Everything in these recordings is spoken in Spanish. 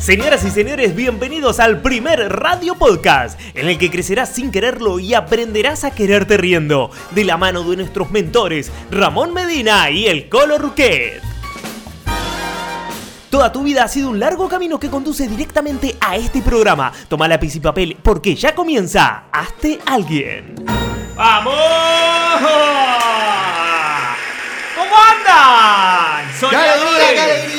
Señoras y señores, bienvenidos al primer radio podcast, en el que crecerás sin quererlo y aprenderás a quererte riendo, de la mano de nuestros mentores, Ramón Medina y el Colo Ruquet. Toda tu vida ha sido un largo camino que conduce directamente a este programa. Toma lápiz y papel porque ya comienza Hazte Alguien. ¡Vamos! ¿Cómo andan? ¡Qué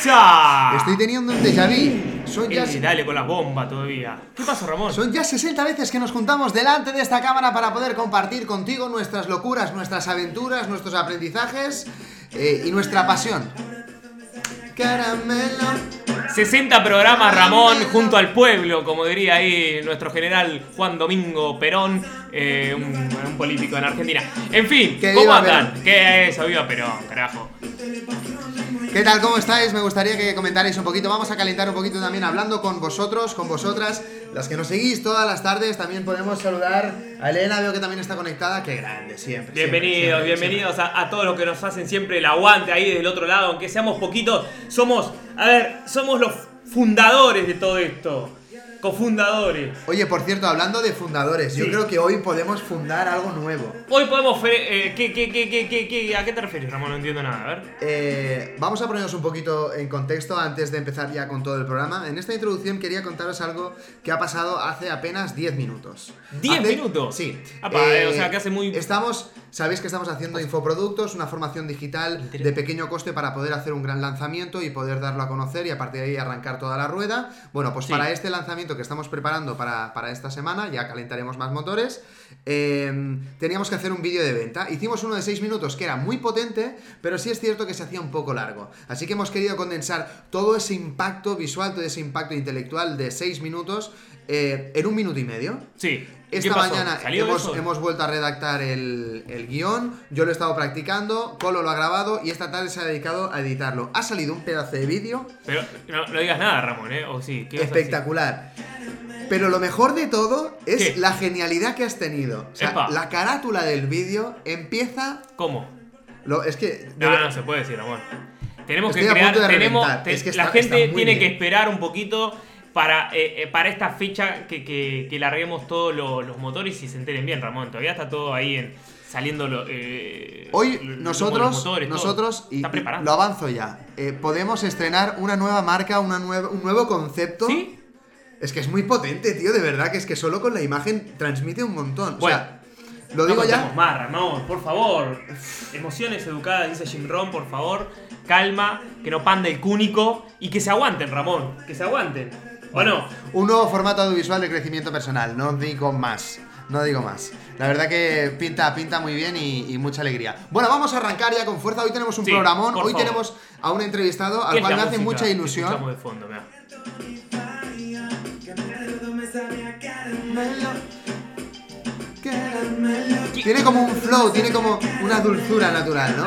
¡Esa! Estoy teniendo un déjà vu. Son ya, Eh, dale con la bomba todavía. ¿Qué pasó, Ramón? son ya 60 veces que nos juntamos delante de esta cámara para poder compartir contigo nuestras locuras, nuestras aventuras, nuestros aprendizajes eh, y nuestra pasión. Caramelo. 60 programas, Ramón, junto al pueblo, como diría ahí nuestro general Juan Domingo Perón, eh, un, un político en Argentina. En fin, Que ¿cómo andan? Perón. ¿Qué es? Viva Perón, carajo. ¿Qué tal? ¿Cómo estáis? Me gustaría que comentarais un poquito. Vamos a calentar un poquito también hablando con vosotros, con vosotras, las que nos seguís todas las tardes. También podemos saludar a Elena, veo que también está conectada. Qué grande, siempre. siempre, Bienvenidos, siempre, bienvenidos a, a todos los que nos hacen siempre el aguante ahí del otro lado, aunque seamos poquitos. Somos, a ver, somos los fundadores de todo esto. Cofundadores. Oye, por cierto, hablando de fundadores, yo creo que hoy podemos fundar algo nuevo. Hoy podemos... eh, ¿qué, qué, qué, qué, qué, qué- ¿A qué te refieres, Ramón? No entiendo nada. A ver. Eh, vamos a ponernos un poquito en contexto antes de empezar ya con todo el programa. En esta introducción quería contaros algo que ha pasado hace apenas 10 minutos. ¿10 Hace- minutos? Sí. Apa, eh, o sea, que hace muy- Estamos, sabéis que estamos haciendo infoproductos, una formación digital de pequeño coste para poder hacer un gran lanzamiento y poder darlo a conocer y a partir de ahí arrancar toda la rueda. Bueno, pues Sí. para este lanzamiento que estamos preparando para, para esta semana, ya calentaremos más motores, eh, teníamos que hacer un vídeo de venta. Hicimos uno de 6 minutos que era muy potente, pero sí es cierto que se hacía un poco largo. Así que hemos querido condensar todo ese impacto visual, todo ese impacto intelectual de 6 minutos eh, en un minuto y medio. Sí. ¿Qué Esta mañana ¿Salió hemos, hemos vuelto a redactar el, el guion, yo lo he estado practicando, Colo lo ha grabado y esta tarde se ha dedicado a editarlo. Ha salido un pedazo de vídeo Pero no, no digas nada, Ramón, ¿eh? O sí. espectacular. Pero lo mejor de todo es ¿Qué? la genialidad que has tenido. O sea, la carátula del vídeo empieza... ¿Cómo? Lo, es que... No, ver- no se puede decir, Ramón. Tenemos Estoy que a crear. punto de Tenemos, te- Es que la está- gente está muy tiene que bien. esperar un poquito para, eh, eh, para esta fecha que, que, que larguemos todos lo- los motores y se enteren bien, Ramón. Todavía está todo ahí en, saliendo lo, eh, Hoy los nosotros, motores, nosotros y, y lo avanzo ya, eh, podemos estrenar una nueva marca, una nueva, un nuevo concepto. ¿Sí? Es que es muy potente, tío, de verdad, que es que solo con la imagen transmite un montón. Bueno, o sea, lo No digo ya. más, Ramón, por favor. Emociones educadas, dice Jim Ron, por favor. Calma, que no pande el cúnico y que se aguanten, Ramón. Que se aguanten. ¿O no? Un nuevo formato audiovisual de crecimiento personal, no digo más. No digo más. La verdad que pinta, pinta muy bien y, y mucha alegría. Bueno, vamos a arrancar ya con fuerza. Hoy tenemos un Sí, programón. por Hoy favor. tenemos a un entrevistado ¿Qué al cual me hace música mucha ilusión. de fondo. Tiene como un flow, tiene como una dulzura natural, ¿no?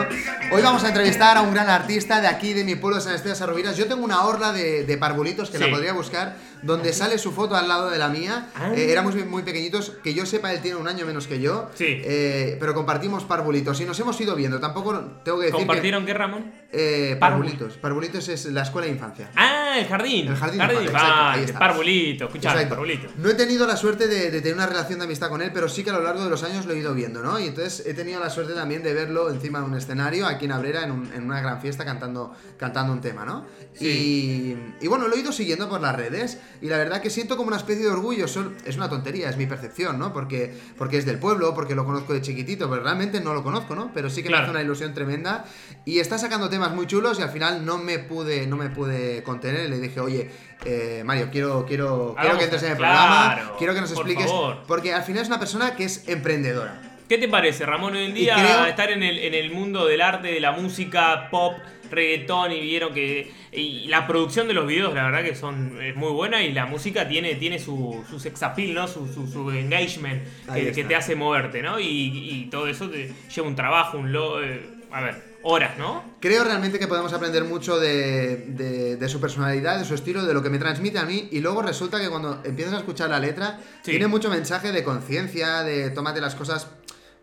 Hoy vamos a entrevistar a un gran artista de aquí, de mi pueblo, San Esteban Sarroviras. Yo tengo una horla de, de parvulitos que Sí. la podría buscar, donde sale su foto al lado de la mía. Ah. Eh, éramos muy, muy pequeñitos, que yo sepa, él tiene un año menos que yo. Sí. Eh, pero compartimos parvulitos y nos hemos ido viendo. Tampoco tengo que decir ¿Compartieron qué, Ramón? eh, Parvul- parvulitos. Parvulitos es la escuela de infancia. Ah, el jardín. El jardín exacto, parvulito. Escuchá, el Exacto. parvulito. No he tenido la suerte de, de tener una relación de amistad con él, pero sí que a lo largo de los años lo he ido viendo, ¿no? Y entonces he tenido la suerte también de verlo encima de un escenario aquí en Abrera, en, un- en una gran fiesta, cantando, cantando un tema, ¿no? Y, y bueno, lo he ido siguiendo por las redes y la verdad que siento como una especie de orgullo. Es una tontería, es mi percepción, ¿no? Porque, porque es del pueblo, porque lo conozco de chiquitito, pero realmente no lo conozco, ¿no? Pero sí que Claro. me hace una ilusión tremenda y está sacando temas muy chulos y al final no me pude, no me pude contener. Le dije, oye, eh, Mario, quiero, quiero, quiero que entres en el claro, programa, quiero que nos por expliques, favor. porque al final es una persona que es emprendedora. ¿Qué te parece, Ramón, hoy en día creo- estar en el, en el mundo del arte, de la música, pop, reggaetón y vieron que y la producción de los videos, la verdad que son es muy buena y la música tiene, tiene su, su sex appeal, ¿no? Su, su, su engagement que, te hace moverte, ¿no? Y, y todo eso te lleva un trabajo, un lo, eh, a ver, horas, ¿no? Creo realmente que podemos aprender mucho de, de- de su personalidad, de su estilo, de lo que me transmite a mí. Y luego resulta que cuando empiezas a escuchar la letra, Sí. tiene mucho mensaje de conciencia, de tómate las cosas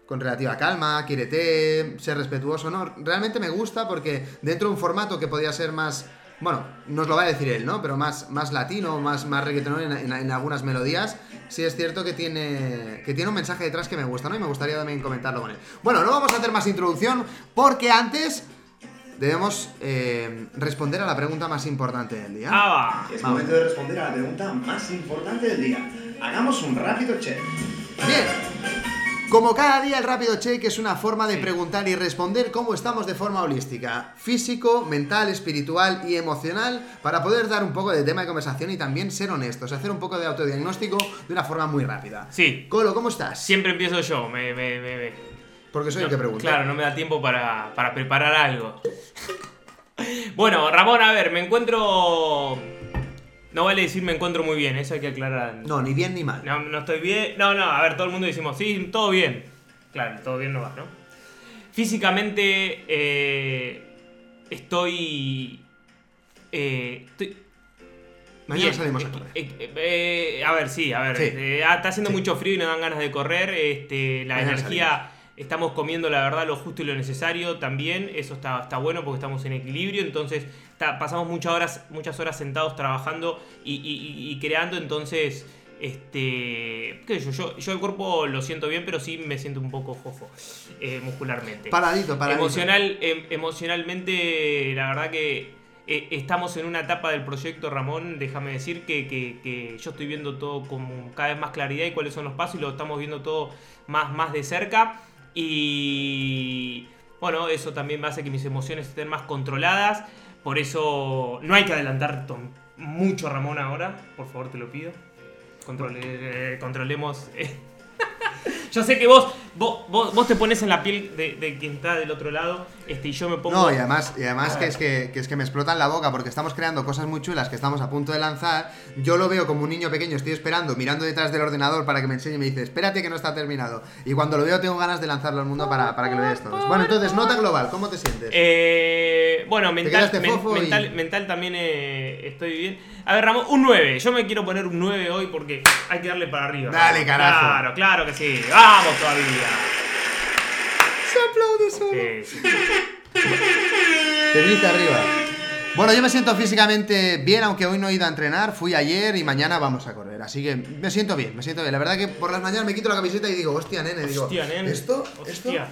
con relativa calma, quiérete, ser respetuoso, ¿no? Realmente me gusta porque dentro de un formato que podía ser más bueno, nos lo va a decir él, ¿no? Pero más, más latino, más, más reggaeton en, en- en algunas melodías. Sí es cierto que tiene, que tiene un mensaje detrás que me gusta, ¿no? Y me gustaría también comentarlo con él. Bueno, no vamos a hacer más introducción porque antes debemos eh, responder a la pregunta más importante del día. Ah, va. Es Vamos. momento de responder a la pregunta más importante del día. Hagamos un rápido check. Bien. Como cada día el rápido check es una forma de preguntar y responder cómo estamos de forma holística, físico, mental, espiritual y emocional, para poder dar un poco de tema de conversación y también ser honestos, hacer un poco de autodiagnóstico de una forma muy rápida. Sí. Colo, ¿cómo estás? Siempre empiezo yo, me, me, me- me- Porque soy el que pregunta. Claro, no me da tiempo para, para preparar algo. bueno, Ramón, a ver, me encuentro. No vale decir me encuentro muy bien, eso hay que aclarar. No, ni bien ni mal. No, no estoy bien. No, no, a ver, todo el mundo decimos, sí, todo bien. Claro, todo bien no va, ¿no? Físicamente eh, estoy. eh, estoy. Mañana bien. salimos a Eh, correr. eh, eh, a ver, sí, a ver. Sí. eh, ah, está haciendo Sí. mucho frío y no dan ganas de correr. Este, la Mañana energía. Estamos comiendo la verdad lo justo y lo necesario también. Eso está, está bueno porque estamos en equilibrio. Entonces está- pasamos muchas horas, muchas horas sentados trabajando y, y- y- y creando. Entonces, este. ¿Qué sé yo? yo? Yo el cuerpo lo siento bien, pero sí me siento un poco fofo eh, muscularmente. Paradito, paradito. Emocional, em- emocionalmente, la verdad que eh, estamos en una etapa del proyecto, Ramón. Déjame decir que, que- que yo estoy viendo todo con cada vez más claridad y cuáles son los pasos y lo estamos viendo todo más, más de cerca. Y bueno, eso también hace que mis emociones estén más controladas. Por eso no hay que adelantar mucho, Ramón, ahora. Por favor, te lo pido. Controle- eh, controlemos. eh. Yo sé que vos, vos, vos, vos te pones en la piel de, de quien está del otro lado este, y yo me pongo... No, y además, y además que, es que, que es que me explotan la boca porque estamos creando cosas muy chulas que estamos a punto de lanzar. Yo lo veo como un niño pequeño, estoy esperando, mirando detrás del ordenador para que me enseñe y me dice, espérate que no está terminado. Y cuando lo veo tengo ganas de lanzarlo al mundo para, para que lo veas todos. Bueno, entonces, nota global, ¿cómo te sientes? Eh, bueno, mental, men- y- mental, mental también eh, estoy bien. A ver, Ramón, un 9. Yo me quiero poner un 9 hoy porque hay que darle para arriba. Dale, carajo. Claro, claro que sí. Vamos todavía. Se aplaude solo. Sí, arriba. Bueno, yo me siento físicamente bien, aunque hoy no he ido a entrenar, fui ayer y mañana vamos a correr. Así que me siento bien, me siento bien. La verdad que por las mañanas me quito la camiseta y digo, hostia, nene, digo, Hostia, nene. ¿esto? ¿Esto? Hostia.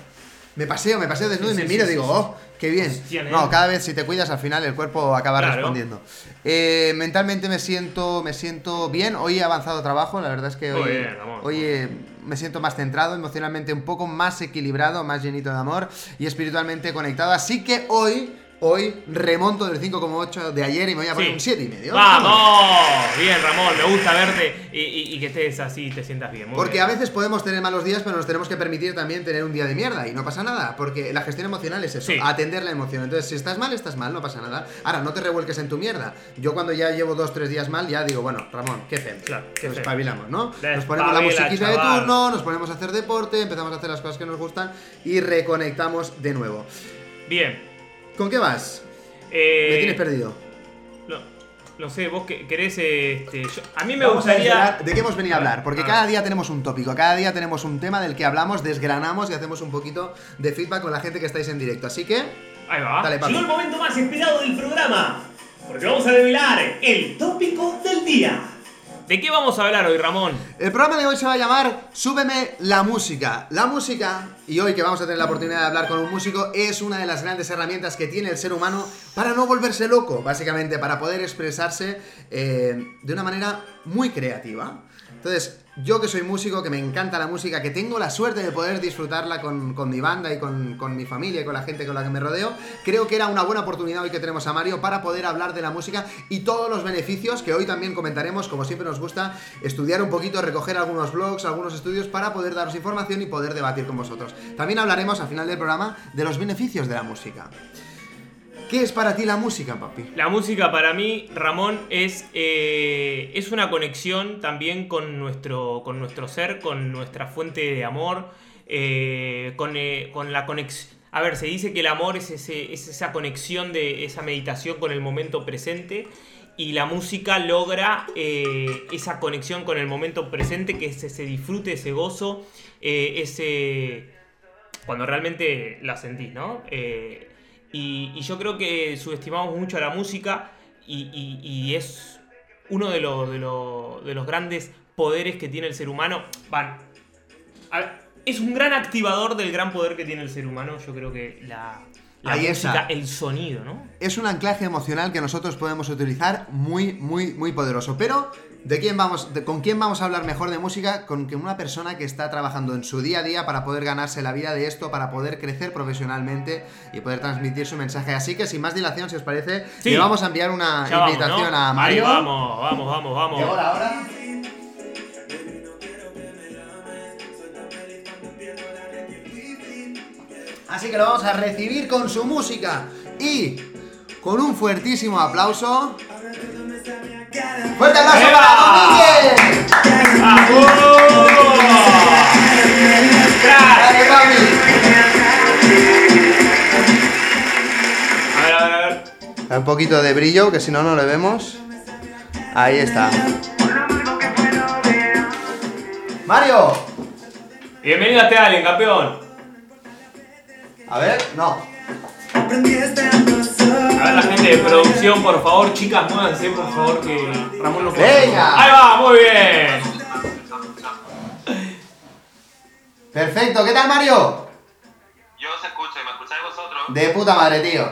Me paseo, me paseo desnudo Sí, y me sí, miro y sí, digo, oh, qué bien. Hostia, no, cada vez si te cuidas al final el cuerpo acaba Claro. respondiendo. Eh, mentalmente me siento, me siento bien. Hoy he avanzado trabajo, la verdad es que bien, hoy eh, me siento más centrado, emocionalmente un poco más equilibrado, más llenito de amor y espiritualmente conectado. Así que hoy, hoy remonto del 5,8 de ayer y me voy a poner Sí. un 7 y medio. ¡Vamos! Bien, Ramón, me gusta verte y, y- y que estés así y te sientas bien. Muy Porque bien. a veces podemos tener malos días, pero nos tenemos que permitir también tener un día de mierda y no pasa nada, porque la gestión emocional es eso, Sí. atender la emoción. Entonces, si estás mal, estás mal, no pasa nada. Ahora, no te revuelques en tu mierda. Yo cuando ya llevo dos, tres días mal, ya digo, bueno, Ramón, ¿qué hacemos? Claro, ¿qué Nos espabilamos, ¿no? Nos ponemos la musiquita de turno, nos ponemos a hacer deporte, empezamos a hacer las cosas que nos gustan y reconectamos de nuevo. Bien. ¿Con qué vas? Eh, Me tienes perdido. No, no sé, vos que- querés. Este, yo- a mí me Vamos a gustaría. de qué hemos venido a hablar, porque cada día tenemos un tópico, cada día tenemos un tema del que hablamos, desgranamos y hacemos un poquito de feedback con la gente que estáis en directo. Así que, Ahí va. dale. Llegó el momento más esperado del programa. Porque vamos a revelar el tópico del día. ¿De qué vamos a hablar hoy, Ramón? El programa de hoy se va a llamar Súbeme la música. La música, y hoy que vamos a tener la oportunidad de hablar con un músico, es una de las grandes herramientas que tiene el ser humano para no volverse loco, básicamente, para poder expresarse eh, de una manera muy creativa. Entonces, yo que soy músico, que me encanta la música, que tengo la suerte de poder disfrutarla con, mi banda y con, con mi familia y con la gente con la que me rodeo, creo que era una buena oportunidad hoy que tenemos a Mario para poder hablar de la música y todos los beneficios que hoy también comentaremos, como siempre nos gusta, estudiar un poquito, recoger algunos blogs, algunos estudios para poder daros información y poder debatir con vosotros. También hablaremos al final del programa de los beneficios de la música. ¿Qué es para ti la música, papi? La música para mí, Ramón, es, eh, es una conexión también con nuestro, con nuestro ser, con nuestra fuente de amor, eh, con, eh, con la conexión. A ver, se dice que el amor es, ese, es esa conexión de esa meditación con el momento presente y la música logra eh, esa conexión con el momento presente, que es ese disfrute, ese gozo, eh, ese... cuando realmente la sentís, ¿no? Eh, y, yo creo que subestimamos mucho a la música y- y es uno de, los de, los- de los grandes poderes que tiene el ser humano. Van, a es un gran activador del gran poder que tiene el ser humano. Yo creo que la, la Ahí música, el sonido, ¿no? Es un anclaje emocional que nosotros podemos utilizar muy, muy, muy poderoso. Pero, ¿de quién vamos, de- ¿con quién vamos a hablar mejor de música? Con que una persona que está trabajando en su día a día para poder ganarse la vida de esto, para poder crecer profesionalmente y poder transmitir su mensaje. Así que, sin más dilación, si os parece, Sí. le vamos a enviar una Ya vamos, invitación ¿no? a Ahí Mario. vamos, vamos, vamos, vamos. Llegó la hora. Así que lo vamos a recibir con su música y con un fuertísimo aplauso. ¡Fuerte aplauso ¡Eva! para Domínguez! ¡Dale! A ver, a ver, a ver. Un poquito de brillo, que si no, no le vemos. Ahí está. Mario. Bienvenido a Tealen, campeón. A ver, no. A ver la gente de producción, por favor, chicas, muévanse, por favor, que Ramón no puede. Venga. Ahí va, muy bien. Perfecto, ¿qué tal Mario? Yo os escucho y me escucháis vosotros. De puta madre, tío.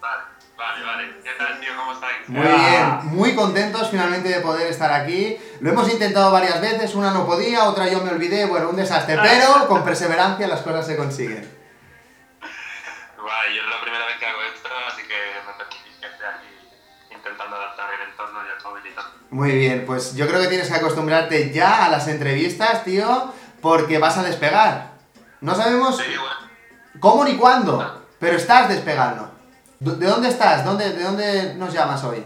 Vale, vale, vale. ¿Qué tal, tío? ¿Cómo estáis? Muy Ah. bien, muy contentos finalmente de poder estar aquí. Lo hemos intentado varias veces, una no podía, otra yo me olvidé, bueno, un desastre, pero con perseverancia las cosas se consiguen. Vale, yo es la primera vez que hago esto, así que me permitís que esté aquí intentando adaptar el entorno y el tal. Muy bien, pues yo creo que tienes que acostumbrarte ya a las entrevistas, tío, porque vas a despegar. No sabemos Sí, bueno. cómo ni cuándo, pero estás despegando. ¿De de dónde estás? ¿Dónde, ¿De dónde nos llamas hoy?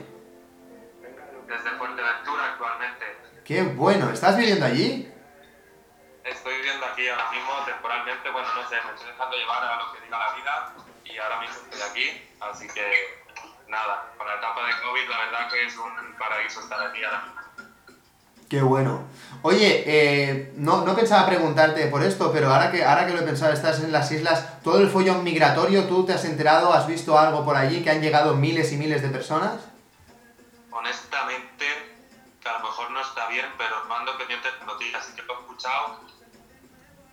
Desde Fuerteventura actualmente. Qué bueno, ¿estás viviendo allí? Estoy viviendo aquí ahora mismo temporalmente, bueno, no sé, me estoy dejando llevar a lo que diga la vida y ahora mismo estoy aquí, así que nada, con la etapa de COVID la verdad que es un paraíso estar aquí ahora mismo. Qué bueno. Oye, eh, no, no pensaba preguntarte por esto, pero ahora que, ahora que lo he pensado, estás en las islas, todo el follón migratorio, ¿tú te has enterado, has visto algo por allí, que han llegado miles y miles de personas? honestamente, que a lo mejor no está bien, pero mando pendientes de noticias, así que lo he escuchado.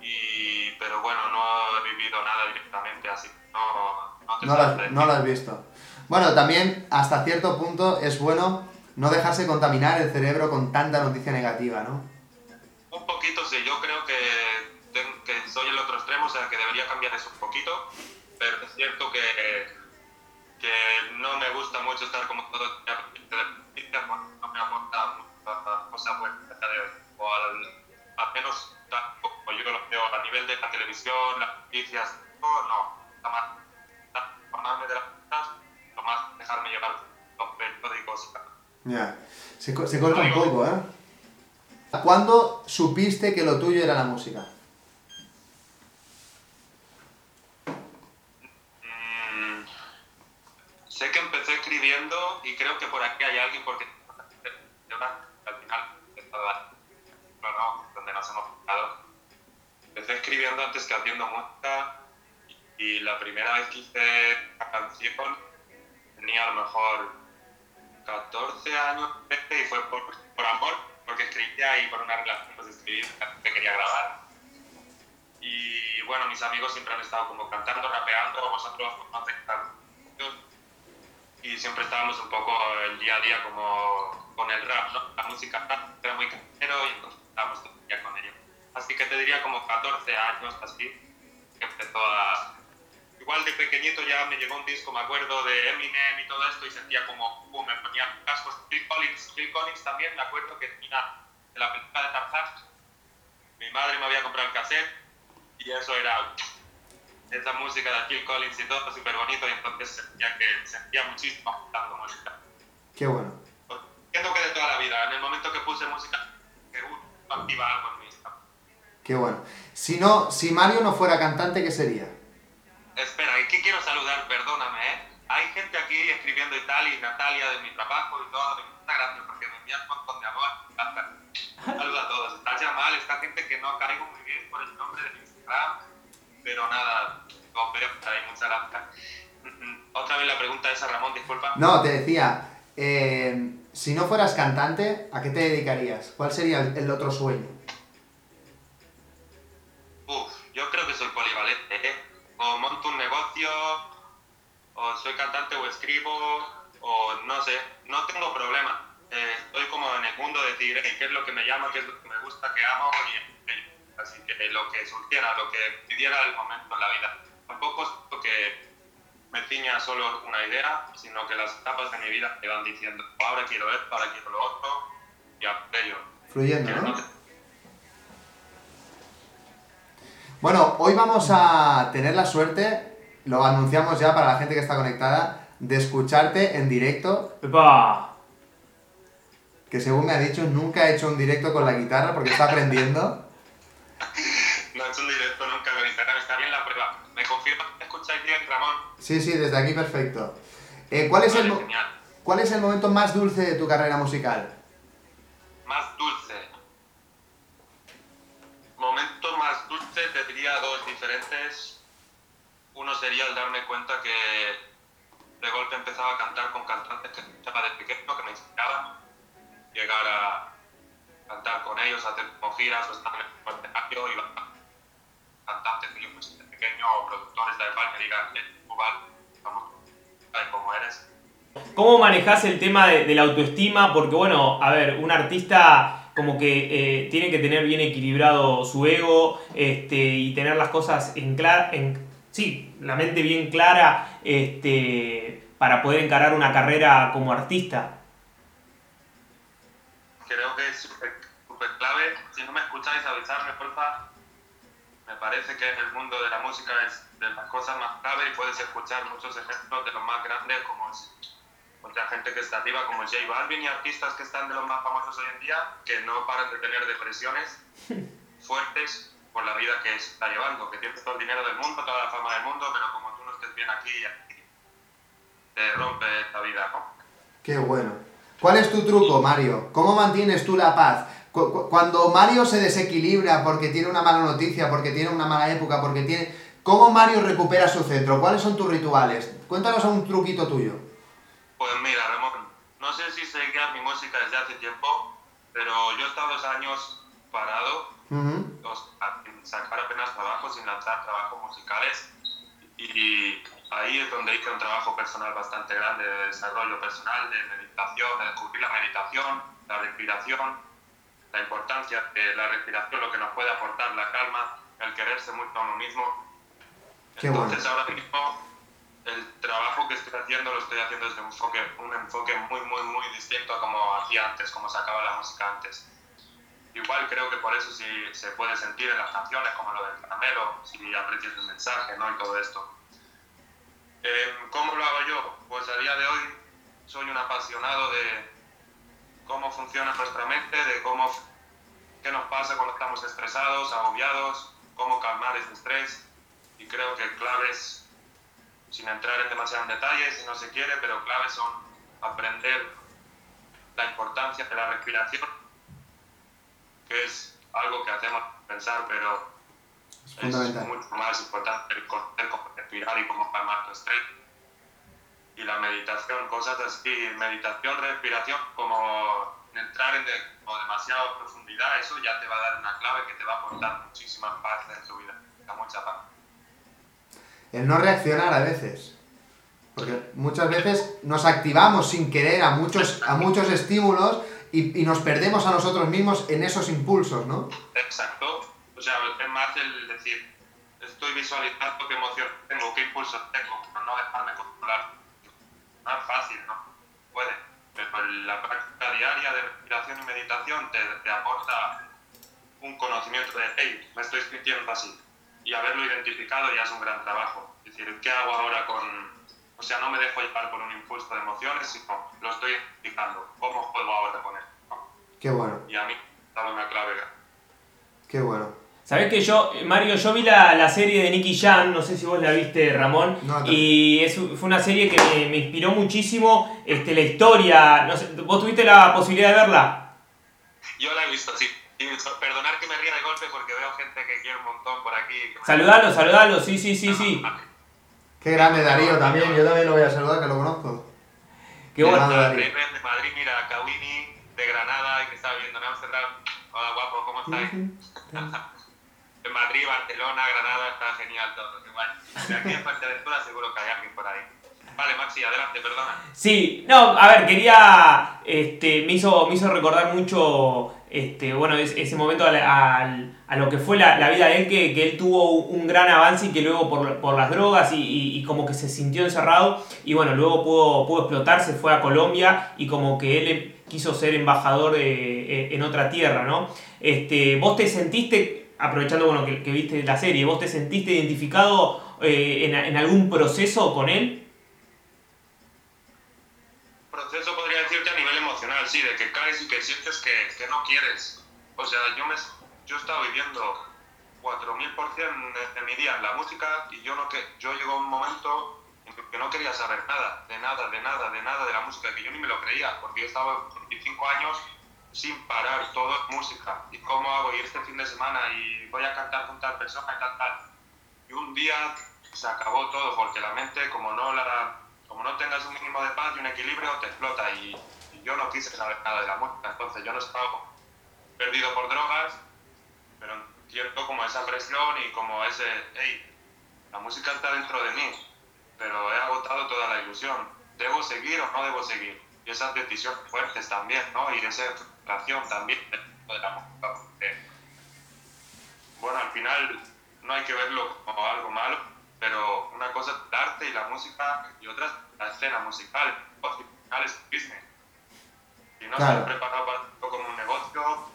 Y, pero bueno, no he vivido nada directamente, así que no, no te No lo, no lo has visto. Bueno, también hasta cierto punto es bueno no dejarse contaminar el cerebro con tanta noticia negativa, ¿no? Un poquito, sí, yo creo que, que soy el otro extremo, o sea que debería cambiar eso un poquito, pero es cierto que, que no me gusta mucho estar como todo no me aporta mucha cosa buena o al, al menos tal como yo lo veo a nivel de la televisión, las noticias, no, no, está más informarme de las cosas, lo más dejarme llevar los periódicos. Ya. Se, se corta un poco, ¿eh? ¿Cuándo supiste que lo tuyo era la música? Mm, sé que empecé escribiendo y creo que por aquí hay alguien porque al final no, no, hemos quedado. Empecé escribiendo antes que haciendo música y la primera vez que hice una canción tenía a lo mejor 14 años 13, y fue por, por amor, porque escribía y por una relación pues escribí que quería grabar. Y bueno, mis amigos siempre han estado como cantando, rapeando, vosotros conocéis y siempre estábamos un poco el día a día como con el rap, ¿no? La música era muy casero y entonces día con ello. Así que te diría como 14 años, así, que empezó a... Igual de pequeñito ya me llegó un disco, me acuerdo de Eminem y todo esto y sentía como, uh, me ponía cascos. Phil Collins, Phil Collins también me acuerdo que tenía de la película de Tarzán. Mi madre me había comprado el cassette y eso era esa música de Phil Collins y todo súper bonito y entonces sentía que sentía muchísimo escuchando música. Qué bueno. Entiendo que de toda la vida, en el momento que puse música, uh, activa algo en mí. Qué bueno. Si no, si Mario no fuera cantante, ¿qué sería? Espera, y que quiero saludar, perdóname, ¿eh? Hay gente aquí escribiendo y tal, y Natalia de mi trabajo y todo, muchas gracias porque me envían un montón de amor. Saludos a todos. Está Jamal, esta gente que no caigo muy bien por el nombre de Instagram, pero nada, os veo por ahí, muchas gracias. Otra vez la pregunta esa, Ramón, disculpa. No, te decía, eh, si no fueras cantante, ¿a qué te dedicarías? ¿Cuál sería el, otro sueño? Uf, yo creo que soy polivalente, ¿eh? O monto un negocio, o soy cantante o escribo, o no sé, no tengo problema. Eh, estoy como en el mundo de decir eh, qué es lo que me llama, qué es lo que me gusta, qué amo, y eh, así que lo que surgiera, lo que pidiera el momento en la vida. Tampoco es lo que me ciña solo una idea, sino que las etapas de mi vida me van diciendo, ahora quiero esto, ahora quiero lo otro, y aquello. Fluyendo, ¿no? Bueno, hoy vamos a tener la suerte, lo anunciamos ya para la gente que está conectada, de escucharte en directo, ¡Epa! que según me ha dicho nunca ha hecho un directo con la guitarra porque está aprendiendo. No he hecho un directo nunca en Instagram, está bien la prueba. ¿Me confirma escucháis bien, Ramón? Sí, sí, desde aquí perfecto. Eh, ¿cuál, es el, Vale, mo- genial. ¿Cuál es el momento más dulce de tu carrera musical? Más dulce. Momento más dulce, te diría dos diferentes. Uno sería el darme cuenta que de golpe empezaba a cantar con cantantes que escuchaba de pequeño, que me inspiraban. Llegar a cantar con ellos, hacer como giras o estar en el escenario y cantantes que yo de pequeño o productores de igual me digan, "Eh, tú vale, vamos, sabes cómo eres. ¿Cómo manejas el tema de, de la autoestima? Porque bueno, a ver, un artista como que eh, tiene que tener bien equilibrado su ego este, y tener las cosas en clara, en, sí, la mente bien clara este, para poder encarar una carrera como artista. creo que es súper clave. Si no me escucháis, avisarme, porfa. Me parece que en el mundo de la música es de las cosas más clave y puedes escuchar muchos ejemplos de los más grandes, como es otra gente que está arriba, como J Balvin y artistas que están de los más famosos hoy en día, que no paran de tener depresiones fuertes por la vida que está llevando, que tienes todo el dinero del mundo, toda la fama del mundo, pero como tú no estés bien aquí, te rompe esta vida, ¿no? Qué bueno. ¿Cuál es tu truco, Mario? ¿Cómo mantienes tú la paz? Cu- cu- Cuando Mario se desequilibra porque tiene una mala noticia, porque tiene una mala época, porque tiene... ¿Cómo Mario recupera su centro? ¿Cuáles son tus rituales? Cuéntanos un truquito tuyo. Pues mira, Ramón, no sé si seguías mi música desde hace tiempo, pero yo he estado dos años parado, o sea, sin sacar apenas trabajo, sin lanzar trabajos musicales, y ahí es donde hice un trabajo personal bastante grande de desarrollo personal, de meditación, de descubrir la meditación, la respiración, la importancia de la respiración, lo que nos puede aportar la calma, el quererse mucho a uno mismo. Qué bueno. Entonces ahora mismo el trabajo que estoy haciendo lo estoy haciendo desde un enfoque, un enfoque muy, muy, muy distinto a como hacía antes, como sacaba la música antes. Igual creo que por eso sí se puede sentir en las canciones, como lo del caramelo, si aprecias el mensaje ¿no? y todo esto. Eh, ¿Cómo lo hago yo? Pues a día de hoy soy un apasionado de cómo funciona nuestra mente, de cómo, qué nos pasa cuando estamos estresados, agobiados, cómo calmar ese estrés. Y creo que claves, sin entrar en demasiados detalles si no se quiere, pero claves son aprender la importancia de la respiración, que es algo que hacemos pensar, pero Es es mucho más importante el cómo respirar y cómo calmar tu estrés. Y la meditación, cosas así, meditación, respiración, como entrar en de- como demasiado profundidad, eso ya te va a dar una clave que te va a aportar muchísima paz en tu vida, da mucha paz. El no reaccionar a veces. Porque muchas veces nos activamos sin querer a muchos, a muchos estímulos y, y nos perdemos a nosotros mismos en esos impulsos, ¿no? Exacto. O sea, es más el decir, estoy visualizando qué emoción tengo, qué impulsos tengo, pero no dejarme controlar. No es fácil, ¿no? Puede. Pero la práctica diaria de respiración y meditación te, te aporta un conocimiento de, hey, me estoy sintiendo así. Y haberlo identificado ya es un gran trabajo. Es decir, ¿qué hago ahora con...? O sea, no me dejo llevar por un impulso de emociones, sino lo estoy identificando. ¿Cómo juego ahora con él? ¿no? Qué bueno, Y a mí, daba una clave. qué bueno. Sabés que yo, Mario, yo vi la, la serie de Nicky Jam, no sé si vos la viste, Ramón, No, no. y es, fue una serie que me, me inspiró muchísimo este, la historia. No sé, ¿Vos tuviste la posibilidad de verla? Yo la he visto, sí. Y perdonar que me ría de golpe porque veo gente que quiere un montón por aquí. Saludalo, saludalo, sí, sí, sí, sí. Qué grande Darío también, yo también lo voy a saludar que lo conozco. Qué bueno. De Madrid, mira, Kawini, de Granada, que estaba viendo en Amsterdam. Hola, guapo, ¿cómo estáis? En Madrid, Barcelona, Granada, está genial todo, guay. De aquí en Fuerteventura seguro que hay alguien por ahí. Vale, Maxi, adelante, perdona. Sí, no, a ver, quería. Este, me hizo, me hizo recordar mucho. Este, bueno, es- ese momento al- a lo que fue la, la vida de él, que, que él tuvo un gran avance y que luego por, por las drogas y, y- como que se sintió encerrado y bueno, luego pudo, pudo explotar, se fue a Colombia y como que él quiso ser embajador de- en otra tierra, ¿no? Este, ¿Vos te sentiste, aprovechando bueno, que, que viste la serie, vos te sentiste identificado eh, en, en algún proceso con él? Proceso podría decirte a nivel emocional, sí, de que caes y que sientes que, que no quieres. O sea, yo, me, yo he estado viviendo 4000% de, de mi día en la música y yo, no que, yo llegó a un momento en que no quería saber nada, de nada, de nada, de nada de la música, que yo ni me lo creía, porque yo estaba 25 años sin parar, todo es música. ¿Y cómo hago? Y este fin de semana y voy a cantar con tal persona y tal, tal. Y un día se acabó todo, porque la mente, como no la como no tengas un mínimo de paz y un equilibrio, te explota. Y, y yo no quise saber nada de la música, entonces yo no estaba perdido por drogas, pero entiendo como esa presión y como ese, hey, la música está dentro de mí, pero he agotado toda la ilusión. ¿Debo seguir o no debo seguir? Y esas decisiones fuertes también, ¿no? Y esa frustración también de la música. porque, bueno, al final no hay que verlo como algo malo, pero una cosa es el arte y la música y otra es la escena musical. El negocio al final es business. Si no Claro. se preparado para hacerlo como un negocio,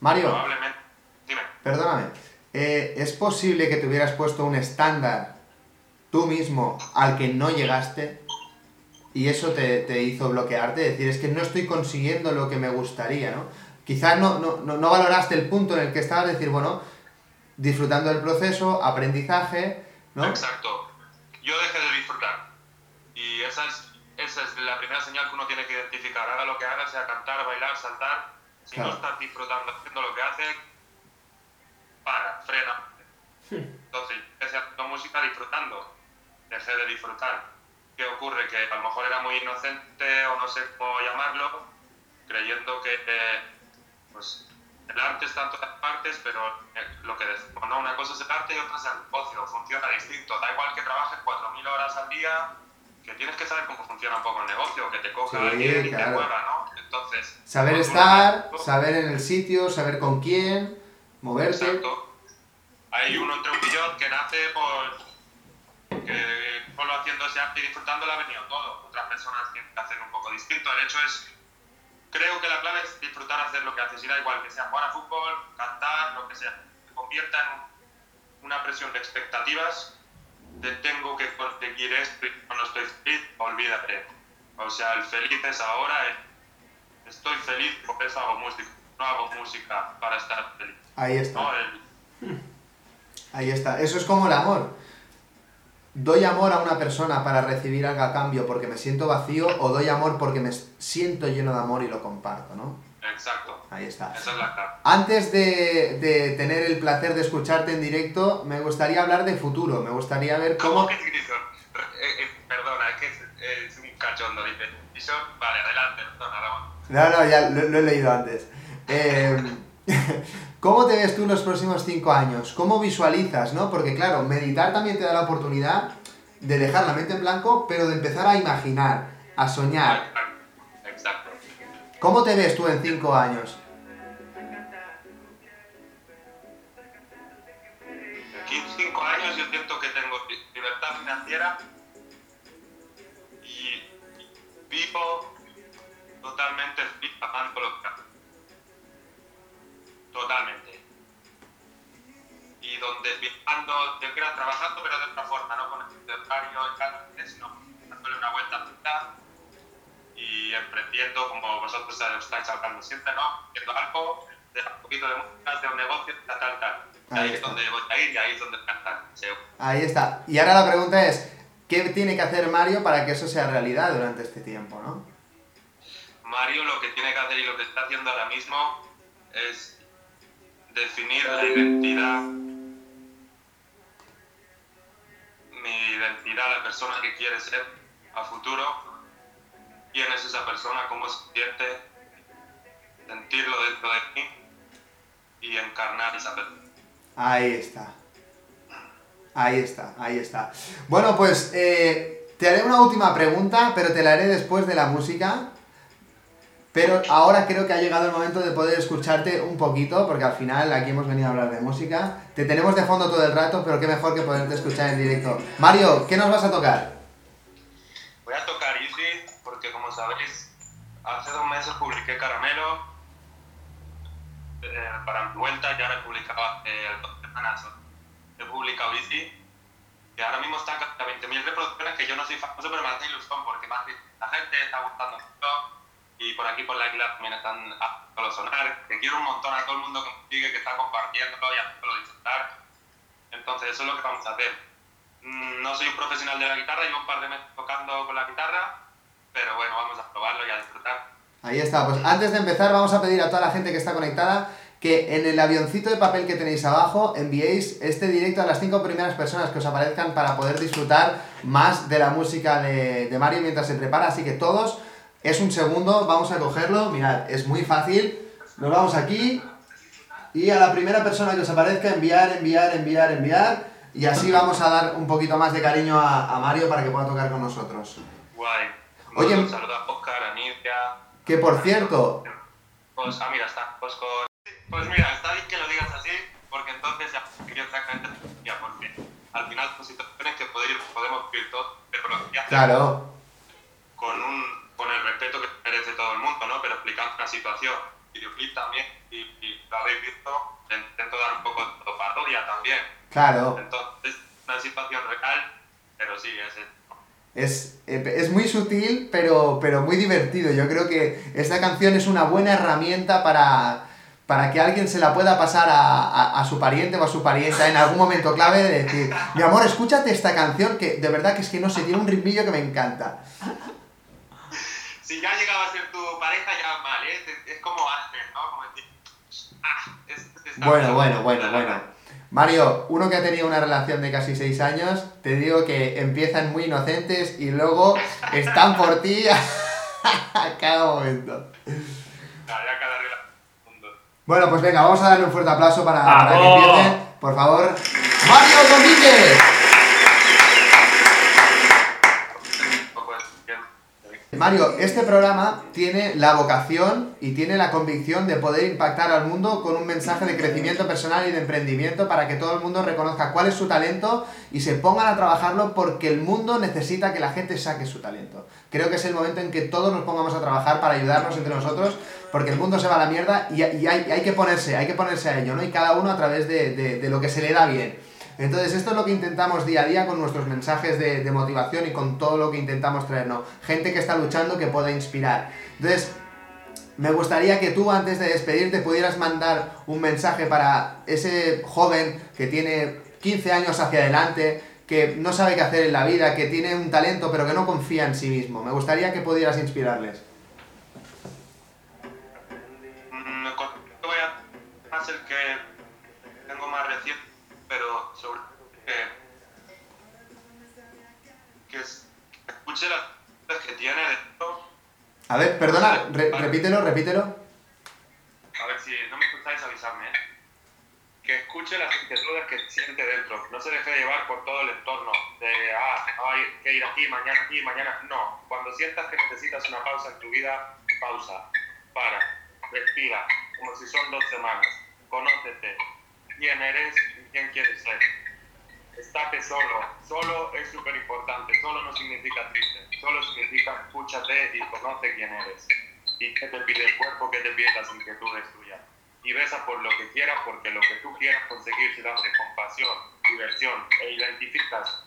Mario, probablemente... Dime. perdóname. eh, ¿Es posible que te hubieras puesto un estándar tú mismo al que no llegaste y eso te, te hizo bloquearte? Decir, es que no estoy consiguiendo lo que me gustaría, ¿no? Quizás no, no, no, no valoraste el punto en el que estabas, decir, bueno, disfrutando del proceso, aprendizaje, ¿no? Exacto. Yo dejé de disfrutar. Y esa es, esa es la primera señal que uno tiene que identificar. Haga lo que haga, sea cantar, bailar, saltar. Si Claro. no estás disfrutando haciendo lo que hace, para, frena. Entonces, empecé haciendo música disfrutando. Dejé de disfrutar. ¿Qué ocurre? Que a lo mejor era muy inocente o no sé cómo llamarlo, creyendo que eh, pues, el arte está en todas partes, pero eh, lo que decimos, ¿no? Una cosa es el arte y otra es el negocio, funciona distinto. Da igual que trabajes 4.000 horas al día, que tienes que saber cómo funciona un poco el negocio, que te coja Sí, alguien y te claro. mueva, ¿no? Entonces... Saber estar, uno- saber en el sitio, saber con quién, moverte. Exacto. Hay uno entre un millón que nace por que solo haciendo ese arte y disfrutando le ha venido todo. Otras personas tienen que hacer un poco distinto. El hecho es, creo que la clave es disfrutar hacer lo que haces. Y da igual que sea jugar a fútbol, cantar, lo que sea. Se convierta en un- una presión de expectativas de tengo que conseguir esto y no estoy feliz, olvídate. O sea, el feliz es ahora, el estoy feliz por eso hago música. No hago música para estar feliz. Ahí está. No, el- Ahí está. Eso es como el amor. ¿Doy amor a una persona para recibir algo a cambio porque me siento vacío o doy amor porque me siento lleno de amor y lo comparto, ¿no? Exacto, Ahí está. esa es la clave. Antes de, de tener el placer de escucharte en directo, me gustaría hablar de futuro. Me gustaría ver ¿Cómo cómo... que Grison? Eh, eh, perdona, es que es, es un cachondo, dice. Grison, vale, adelante, perdona, Ramón. No, no, ya lo, lo he leído antes. Eh, ¿Cómo te ves tú en los próximos cinco años? ¿Cómo visualizas, no? Porque claro, meditar también te da la oportunidad de dejar la mente en blanco, pero de empezar a imaginar, a soñar. Exacto. ¿Cómo te ves tú en cinco años? Aquí en cinco años yo siento que tengo li- libertad financiera y vivo totalmente pagando lo que. Totalmente. Y donde viajando, trabajando, pero de otra forma, no con el horario en sino dándole una vuelta a y emprendiendo como vosotros estáis hablando siempre, ¿no? Haciendo algo, de un poquito de música, de un negocio, tal, tal, tal. Ahí ahí es donde voy a ir y ahí es donde cantar. Ahí está. Y ahora la pregunta es, ¿qué tiene que hacer Mario para que eso sea realidad durante este tiempo, no? Mario lo que tiene que hacer y lo que está haciendo ahora mismo es definir la identidad, mi identidad, la persona que quiere ser a futuro quién es esa persona, cómo se siente, sentirlo dentro de mí y encarnar esa persona. Ahí está. Ahí está, ahí está. Bueno, pues eh, te haré una última pregunta, pero te la haré después de la música. Pero ahora creo que ha llegado el momento de poder escucharte un poquito, porque al final aquí hemos venido a hablar de música. Te tenemos de fondo todo el rato, pero qué mejor que poderte escuchar en directo. Mario, ¿qué nos vas a tocar? Voy a tocar Easy porque como sabéis, hace dos meses publiqué Caramelo eh, para mi vuelta y ahora he publicado hace dos semanas. He publicado Easy y ahora mismo está a 20.000 reproducciones que yo no soy famoso pero me hace ilusión porque la gente está gustando y por aquí por la isla también están a sonar. Te quiero un montón a todo el mundo que me sigue, que está compartiendo y haciéndolo disfrutar. Entonces eso es lo que vamos a hacer. Mm, no soy un profesional de la guitarra, llevo un par de meses tocando con la guitarra, pero bueno, vamos a probarlo y a disfrutar. Ahí está, pues antes de empezar vamos a pedir a toda la gente que está conectada que en el avioncito de papel que tenéis abajo enviéis este directo a las cinco primeras personas que os aparezcan para poder disfrutar más de la música de, de Mario mientras se prepara, así que todos es un segundo, vamos a cogerlo, mirad, es muy fácil. Nos vamos aquí y a la primera persona que os aparezca enviar, enviar, enviar, enviar. Y así vamos a dar un poquito más de cariño a, Mario para que pueda tocar con nosotros. Guay. Oye, un saludo a Oscar, a Nidia. Que por cierto... Pues, ah, mira, está. Pues, pues mira, está bien que lo digas así, porque entonces ya exactamente ya, porque al final son situaciones que podemos vivir todos, pero que Claro. Con un con el respeto que merece todo el mundo, ¿no? Pero explicando una situación. Videoclip también, y, lo habéis visto, intento dar un poco de parodia también. Claro. Entonces, una situación real, pero sí, es es, eh, es, muy sutil, pero, pero muy divertido. Yo creo que esta canción es una buena herramienta para, para que alguien se la pueda pasar a, a, su pariente o a su parienta en algún momento clave de decir, mi amor, escúchate esta canción que de verdad que es que no sé, tiene un ritmillo que me encanta si ya llegaba a ser tu pareja, ya mal, ¿eh? Es, como antes, ¿no? Como decir, ah, es, bueno, bueno, bueno, bueno. Mario, uno que ha tenido una relación de casi seis años, te digo que empiezan muy inocentes y luego están por ti a cada momento. Bueno, pues venga, vamos a darle un fuerte aplauso para, para que empiece. Por favor, Mario Domínguez. Mario, este programa tiene la vocación y tiene la convicción de poder impactar al mundo con un mensaje de crecimiento personal y de emprendimiento para que todo el mundo reconozca cuál es su talento y se pongan a trabajarlo porque el mundo necesita que la gente saque su talento. Creo que es el momento en que todos nos pongamos a trabajar para ayudarnos entre nosotros porque el mundo se va a la mierda y, hay, que ponerse, hay que ponerse a ello, ¿no? Y cada uno a través de lo que se le da bien. Entonces, esto es lo que intentamos día a día con nuestros mensajes de, motivación y con todo lo que intentamos traernos. Gente que está luchando, que pueda inspirar. Entonces, me gustaría que tú, antes de despedirte, pudieras mandar un mensaje para ese joven que tiene 15 años hacia adelante, que no sabe qué hacer en la vida, que tiene un talento, pero que no confía en sí mismo. Me gustaría que pudieras inspirarles. Mm, voy a hacer que tengo más reciente pero sobre que, que escuche las cosas que tiene dentro. A ver, perdona, repítelo, repítelo. A ver si no me escucháis avisarme, ¿eh? Que escuche las inquietudes que siente dentro, no se deje llevar por todo el entorno, de, ah, hay que ir aquí, mañana aquí, mañana. No, cuando sientas que necesitas una pausa en tu vida, pausa, para, respira, como si son dos semanas, conócete, quién eres quién quieres ser. Estate solo. Solo es súper importante. Solo no significa triste. Solo significa escúchate y conoce quién eres. Y qué te pide el cuerpo, qué te pide las inquietudes tuyas. Y besa por lo que quieras, porque lo que tú quieras conseguir se hace con pasión, diversión, e identificas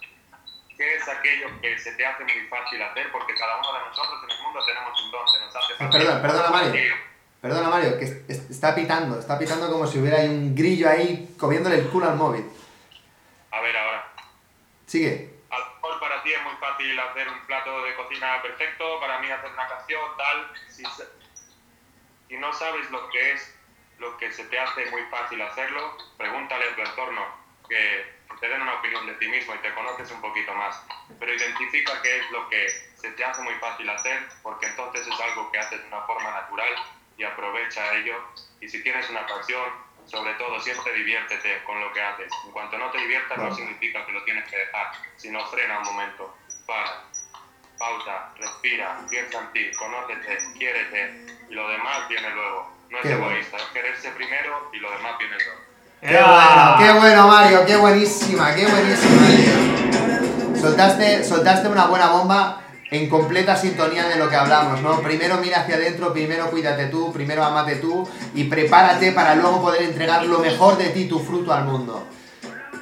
qué es aquello que se te hace muy fácil hacer, porque cada uno de nosotros en el mundo tenemos un don, se nos hace fácil. Perdón, perdona Mario. Perdona Mario, que está pitando, está pitando como si hubiera un grillo ahí comiéndole el culo al móvil. A ver, ahora. Sigue. A lo mejor para ti es muy fácil hacer un plato de cocina perfecto, para mí hacer una canción, tal. Si, si no sabes lo que es, lo que se te hace muy fácil hacerlo, pregúntale a tu entorno que te den una opinión de ti mismo y te conoces un poquito más. Pero identifica qué es lo que se te hace muy fácil hacer, porque entonces es algo que haces de una forma natural y aprovecha ello. Y si tienes una pasión, sobre todo siempre diviértete con lo que haces. En cuanto no te diviertas no significa que lo tienes que dejar, sino frena un momento, para, pausa, respira, piensa en ti, conócete, quiérete y lo demás viene luego. No es Qué bueno. egoísta, es quererse primero y lo demás viene luego. Qué bueno, qué bueno, Mario, qué buenísima, qué buenísima. Soltaste, soltaste una buena bomba en completa sintonía de lo que hablamos, ¿no? Primero mira hacia adentro, primero cuídate tú, primero amate tú y prepárate para luego poder entregar lo mejor de ti, tu fruto al mundo.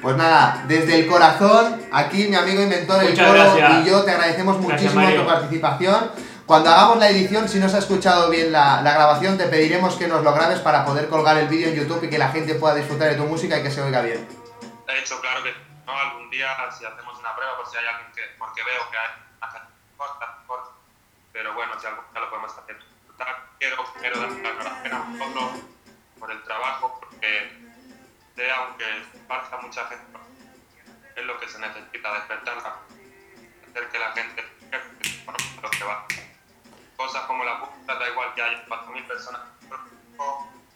Pues nada, desde el corazón, aquí mi amigo inventor el Muchas Coro gracias. y yo te agradecemos Gracias, muchísimo Mario. tu participación. Cuando hagamos la edición, si no se ha escuchado bien la, la grabación, te pediremos que nos lo grabes para poder colgar el vídeo en YouTube y que la gente pueda disfrutar de tu música y que se oiga bien. De hecho, claro que no, algún día si hacemos una prueba, por si hay alguien que, porque veo que hay pero bueno, si algún día lo podemos hacer. Quiero, quiero dar la enhorabuena a vosotros por el trabajo, porque sé, aunque falta mucha gente, es lo que se necesita, despertar, hacer que la gente conozca lo que va. Cosas como la puta, da igual que haya 4.000 personas,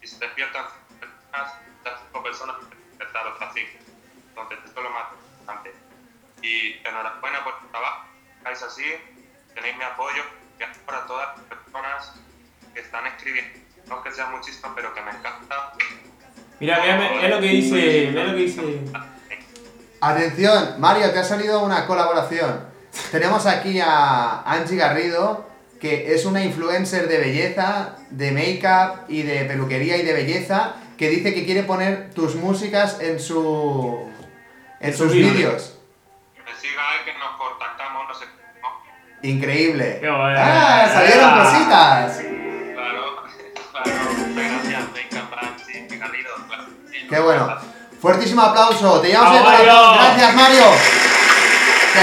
y se despiertan las 5 personas despertar otras 5. Entonces, esto es lo más importante. Y enhorabuena por el trabajo, hagáis así, tenéis mi apoyo, y ahora todas las personas que están escribiendo, no que sean muchísimas, pero que me encanta. Mira, mira, mira lo que dice, mira lo que dice. Atención, Mario, te ha salido una colaboración. Tenemos aquí a Angie Garrido, que es una influencer de belleza, de make-up y de peluquería y de belleza, que dice que quiere poner tus músicas en su en En su sus vídeo. vídeos. Increíble. Qué bueno. ¡Ah! ¡Salieron Ah. cositas! Claro, claro, gracias, qué cálido, claro. ¡Qué bueno! Fuertísimo aplauso. Te llamas de ¡Vamos, corazón. Mario! Gracias, Mario. Qué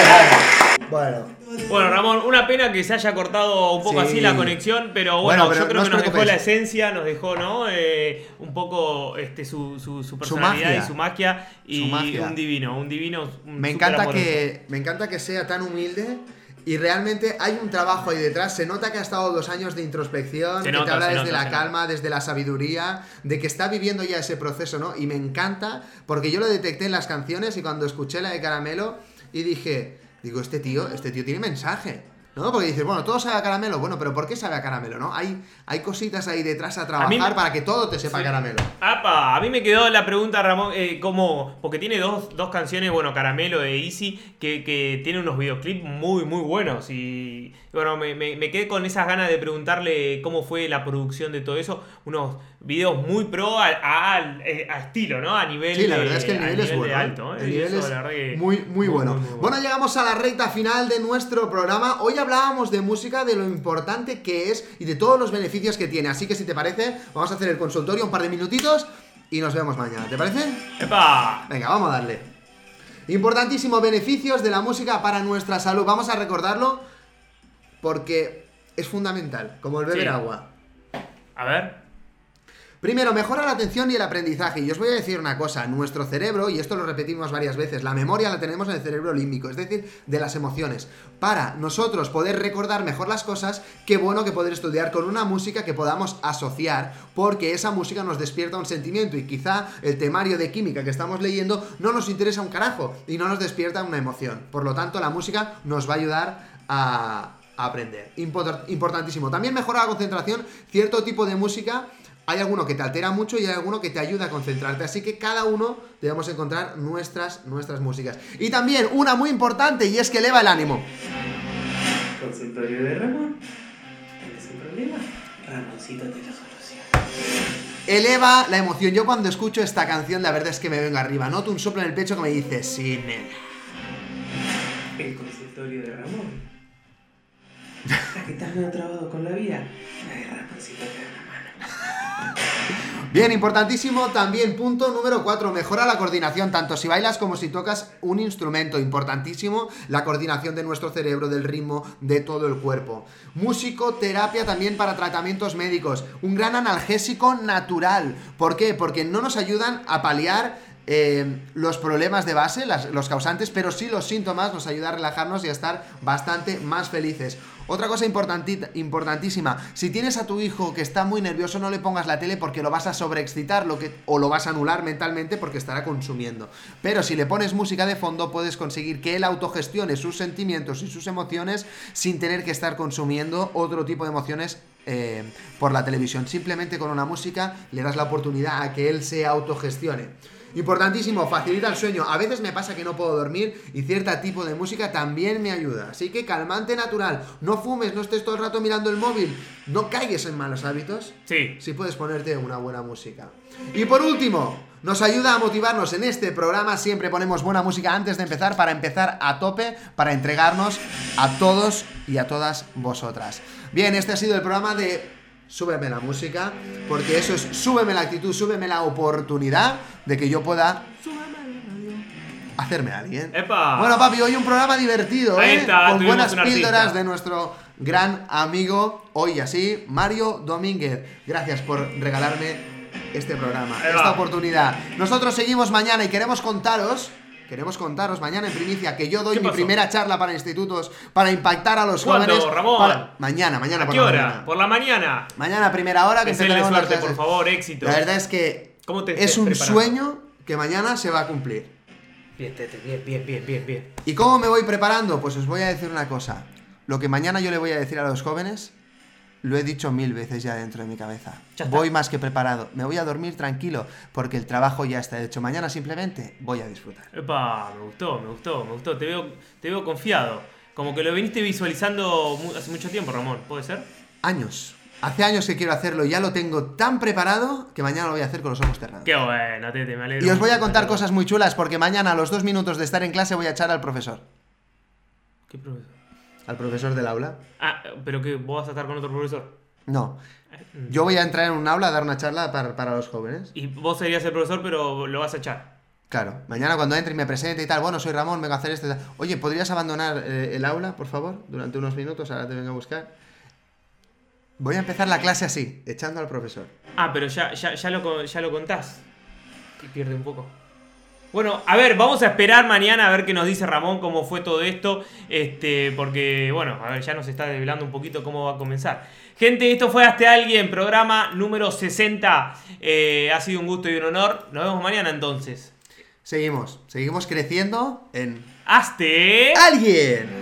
bueno. Bueno. Bueno, Ramón, una pena que se haya cortado un poco Sí. así la conexión, pero bueno, Bueno, pero yo creo no que os nos dejó la esencia, nos dejó, ¿no? Eh, un poco este, su, su, su personalidad magia. y su magia. Y Su magia. un divino, un divino. un Me encanta que me encanta que sea tan humilde y realmente hay un trabajo ahí detrás. Se nota que ha estado dos años de introspección, Se que nota, te habla desde nota, la calma, desde la sabiduría, de que está viviendo ya ese proceso, ¿no? Y me encanta porque yo lo detecté en las canciones y cuando escuché la de Caramelo y dije, digo, este tío, este tío tiene mensaje. ¿No? Porque dices, bueno, todo sabe a caramelo, bueno, pero ¿por qué sabe a caramelo, no? Hay, hay cositas ahí detrás a trabajar me- para que todo te sepa Sí. caramelo. Apa, a mí me quedó la pregunta, Ramón, eh, como, porque tiene dos, dos canciones, bueno, Caramelo de Easy, que, que tiene unos videoclips muy, muy buenos. Y bueno, me, me- me quedé con esas ganas de preguntarle cómo fue la producción de todo eso. Unos videos muy pro a, a- a estilo, ¿no? A nivel Sí, la de- verdad es que el nivel es bueno. ¿eh? alto, ¿eh? El nivel eso, es muy, muy bueno. muy, muy Bueno, llegamos a la recta final de nuestro programa. Hoy hablábamos de música, de lo importante que es y de todos los beneficios que tiene. Así que si te parece, vamos a hacer el consultorio un par de minutitos y nos vemos mañana. ¿Te parece? ¡Epa! Venga, vamos a darle. Importantísimo beneficios de la música para nuestra salud. Vamos a recordarlo porque es fundamental, como el beber Sí. agua. A ver. Primero, mejora la atención y el aprendizaje. Y os voy a decir una cosa, nuestro cerebro, y esto lo repetimos varias veces, la memoria la tenemos en el cerebro límbico, es decir, de las emociones. Para nosotros poder recordar mejor las cosas, qué bueno que poder estudiar con una música que podamos asociar, porque esa música nos despierta un sentimiento y quizá el temario de química que estamos leyendo no nos interesa un carajo y no nos despierta una emoción. Por lo tanto, la música nos va a ayudar a a aprender. Import- importantísimo. También mejora la concentración. Cierto tipo de música hay alguno que te altera mucho y hay alguno que te ayuda a concentrarte. Así que cada uno debemos encontrar nuestras, nuestras músicas. Y también una muy importante y es que eleva el ánimo. Consultorio de Ramón. ¿Tienes un problema? Ramoncito te lo soluciona. Eleva la emoción. Yo cuando escucho esta canción, la verdad es que me vengo arriba. Noto un soplo en el pecho que me dice, sí, nena. El consultorio de Ramón. ¿A qué estás medio trabado con la vida? La de Ramoncito te una mano. Bien, importantísimo también, punto número 4, mejora la coordinación, tanto si bailas como si tocas un instrumento, importantísimo la coordinación de nuestro cerebro, del ritmo, de todo el cuerpo. Musicoterapia también para tratamientos médicos, un gran analgésico natural. ¿Por qué? Porque no nos ayudan a paliar eh, los problemas de base, los causantes, pero sí los síntomas, nos ayuda a relajarnos y a estar bastante más felices. Otra cosa importantísima, si tienes a tu hijo que está muy nervioso, no le pongas la tele porque lo vas a sobreexcitar o lo vas a anular mentalmente porque estará consumiendo. Pero si le pones música de fondo, puedes conseguir que él autogestione sus sentimientos y sus emociones sin tener que estar consumiendo otro tipo de emociones eh, por la televisión. Simplemente con una música le das la oportunidad a que él se autogestione. Importantísimo, facilita el sueño. A veces me pasa que no puedo dormir y cierto tipo de música también me ayuda. Así que calmante natural. No fumes, no estés todo el rato mirando el móvil. No caigas en malos hábitos. Sí. Si puedes ponerte una buena música. Y por último, nos ayuda a motivarnos en este programa. Siempre ponemos buena música antes de empezar para empezar a tope, para entregarnos a todos y a todas vosotras. Bien, este ha sido el programa de Súbeme la música, porque eso es súbeme la actitud, súbeme la oportunidad de que yo pueda hacerme a alguien. ¡Epa! Bueno, papi, hoy un programa divertido, Ahí ¿eh? está, Con buenas píldoras de nuestro gran amigo, hoy así, Mario Domínguez. Gracias por regalarme este programa, esta oportunidad. Nosotros seguimos mañana y queremos contaros. Queremos contaros mañana en primicia que yo doy ¿Qué mi pasó? primera charla para institutos para impactar a los ¿Cuándo, jóvenes. Ramón? para- Mañana, mañana ¿A por qué la hora? mañana. Por la mañana. Mañana primera hora que empezaremos las suerte, por favor, éxito. La verdad es que ¿Cómo te es un preparando? sueño que mañana se va a cumplir. Bien, Tete, bien, bien, bien, bien, bien. ¿Y cómo me voy preparando? Pues os voy a decir una cosa. Lo que mañana yo le voy a decir a los jóvenes, lo he dicho mil veces ya dentro de mi cabeza. Voy más que preparado. Me voy a dormir tranquilo porque el trabajo ya está hecho. Mañana simplemente voy a disfrutar. Epa, me gustó, me gustó, me gustó. Te veo, te veo confiado. Como que lo viniste visualizando hace mucho tiempo, Ramón. ¿Puede ser? Años. Hace años que quiero hacerlo. Ya lo tengo tan preparado que mañana lo voy a hacer con los ojos cerrados. Qué bueno, Tete, me alegro. Y os voy a contar cosas muy chulas porque mañana a los dos minutos de estar en clase voy a echar al profesor. ¿Qué profesor? ¿Al profesor del aula? Ah, pero que vos vas a estar con otro profesor. No. Yo voy a entrar en un aula a dar una charla para, para los jóvenes. Y vos serías el profesor, pero lo vas a echar. Claro, mañana cuando entre y me presente y tal, bueno, soy Ramón, vengo a hacer tal. Oye, ¿podrías abandonar eh, el aula, por favor, durante unos minutos? Ahora te vengo a buscar. Voy a empezar la clase así, echando al profesor. Ah, pero ya, ya, ya, lo, ya lo contás. Y pierde un poco. Bueno, a ver, vamos a esperar mañana a ver qué nos dice Ramón, cómo fue todo esto. Este, porque, bueno, a ver, ya nos está desvelando un poquito cómo va a comenzar. Gente, esto fue Hazte Alguien, programa número 60. Eh, ha sido un gusto y un honor. Nos vemos mañana entonces. Seguimos, seguimos creciendo en ¡Hazte! alguien.